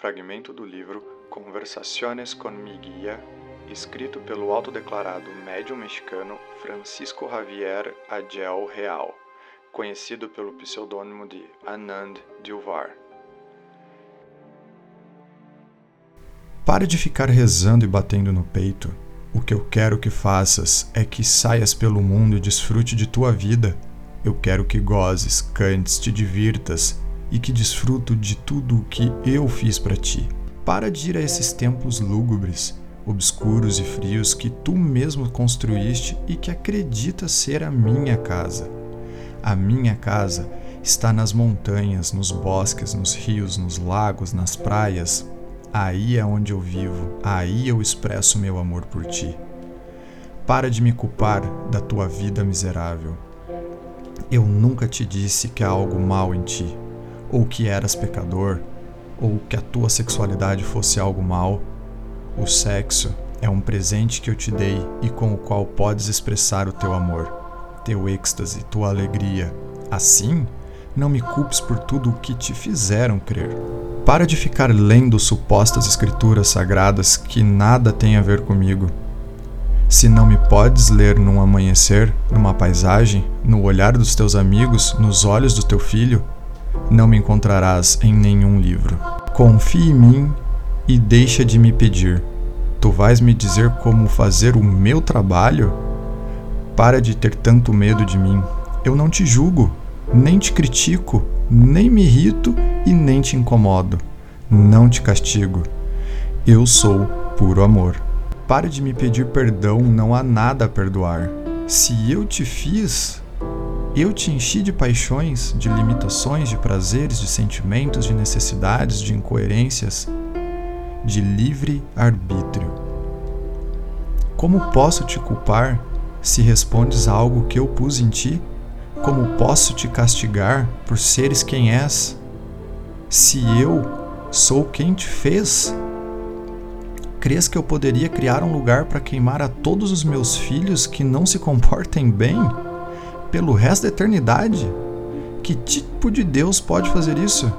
fragmento do livro Conversaciones con mi guia, escrito pelo autodeclarado médium mexicano Francisco Javier Agel Real, conhecido pelo pseudônimo de Anand Dilvar. Pare de ficar rezando e batendo no peito. O que eu quero que faças é que saias pelo mundo e desfrute de tua vida. Eu quero que gozes, cantes, te divirtas e que desfruto de tudo o que eu fiz para ti. Para de ir a esses templos lúgubres, obscuros e frios que tu mesmo construíste e que acreditas ser a minha casa. A minha casa está nas montanhas, nos bosques, nos rios, nos lagos, nas praias, Aí é onde eu vivo, aí eu expresso meu amor por ti. Para de me culpar da tua vida miserável. Eu nunca te disse que há algo mal em ti, ou que eras pecador, ou que a tua sexualidade fosse algo mal. O sexo é um presente que eu te dei e com o qual podes expressar o teu amor, teu êxtase, tua alegria. Assim, não me culpes por tudo o que te fizeram crer. Para de ficar lendo supostas escrituras sagradas que nada têm a ver comigo. Se não me podes ler num amanhecer, numa paisagem, no olhar dos teus amigos, nos olhos do teu filho, não me encontrarás em nenhum livro. Confie em mim e deixa de me pedir. Tu vais me dizer como fazer o meu trabalho? Para de ter tanto medo de mim. Eu não te julgo, nem te critico, nem me irrito e nem te incomodo. Não te castigo. Eu sou puro amor. Pare de me pedir perdão, não há nada a perdoar. Se eu te fiz, eu te enchi de paixões, de limitações, de prazeres, de sentimentos, de necessidades, de incoerências, de livre arbítrio. Como posso te culpar se respondes a algo que eu pus em ti? Como posso te castigar por seres quem és, se eu sou quem te fez? Crês que eu poderia criar um lugar para queimar a todos os meus filhos que não se comportem bem pelo resto da eternidade? Que tipo de Deus pode fazer isso?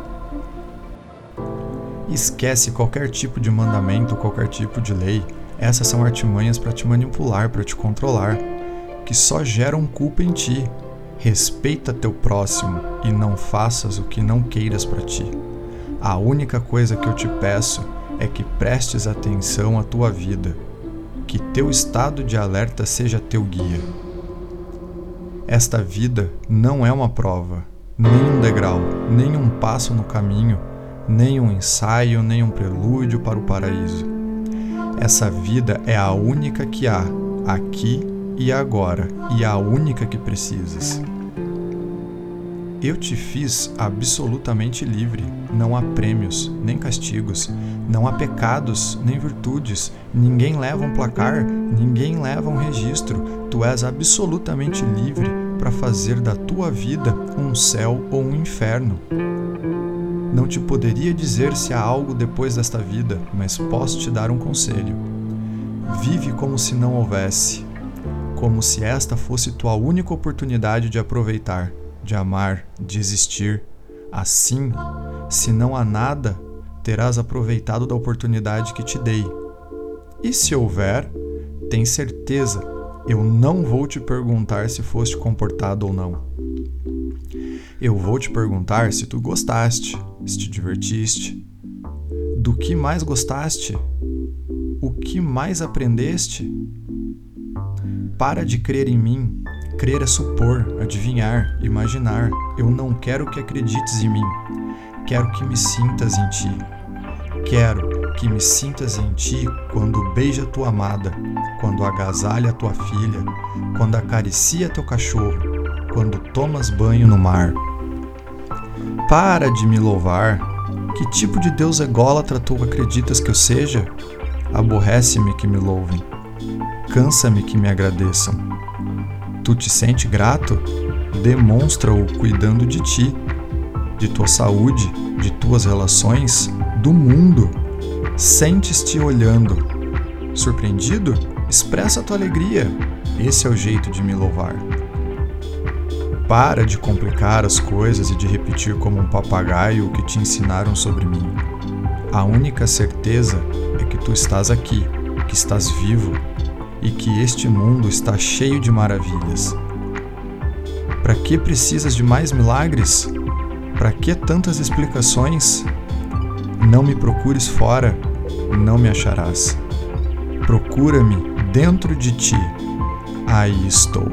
Esquece qualquer tipo de mandamento, qualquer tipo de lei. Essas são artimanhas para te manipular, para te controlar, que só geram culpa em ti Respeita teu próximo e não faças o que não queiras para ti. A única coisa que eu te peço é que prestes atenção à tua vida, que teu estado de alerta seja teu guia. Esta vida não é uma prova, nem um degrau, nem um passo no caminho, nem um ensaio, nem um prelúdio para o paraíso. Essa vida é a única que há, aqui e agora, e a única que precisas. Eu te fiz absolutamente livre. Não há prêmios, nem castigos, não há pecados, nem virtudes. Ninguém leva um placar, ninguém leva um registro. Tu és absolutamente livre para fazer da tua vida um céu ou um inferno. Não te poderia dizer se há algo depois desta vida, mas posso te dar um conselho. Vive como se não houvesse, como se esta fosse tua única oportunidade de aproveitar de amar, de existir. Assim, se não há nada, terás aproveitado da oportunidade que te dei. E se houver, tem certeza, eu não vou te perguntar se foste comportado ou não. Eu vou te perguntar se tu gostaste, se te divertiste. Do que mais gostaste? O que mais aprendeste? Para de crer em mim Crer é supor, adivinhar, imaginar. Eu não quero que acredites em mim. Quero que me sintas em ti. Quero que me sintas em ti quando beija tua amada, quando agasalha tua filha, quando acaricia teu cachorro, quando tomas banho no mar. Para de me louvar. Que tipo de Deus ególatra tu acreditas que eu seja? Aborrece-me que me louvem. Cansa-me que me agradeçam tu te sente grato, demonstra-o cuidando de ti, de tua saúde, de tuas relações, do mundo. Sentes-te olhando. Surpreendido? Expressa tua alegria. Esse é o jeito de me louvar. Para de complicar as coisas e de repetir como um papagaio o que te ensinaram sobre mim. A única certeza é que tu estás aqui, que estás vivo e que este mundo está cheio de maravilhas. Para que precisas de mais milagres? Para que tantas explicações? Não me procures fora, não me acharás. Procura-me dentro de ti, aí estou.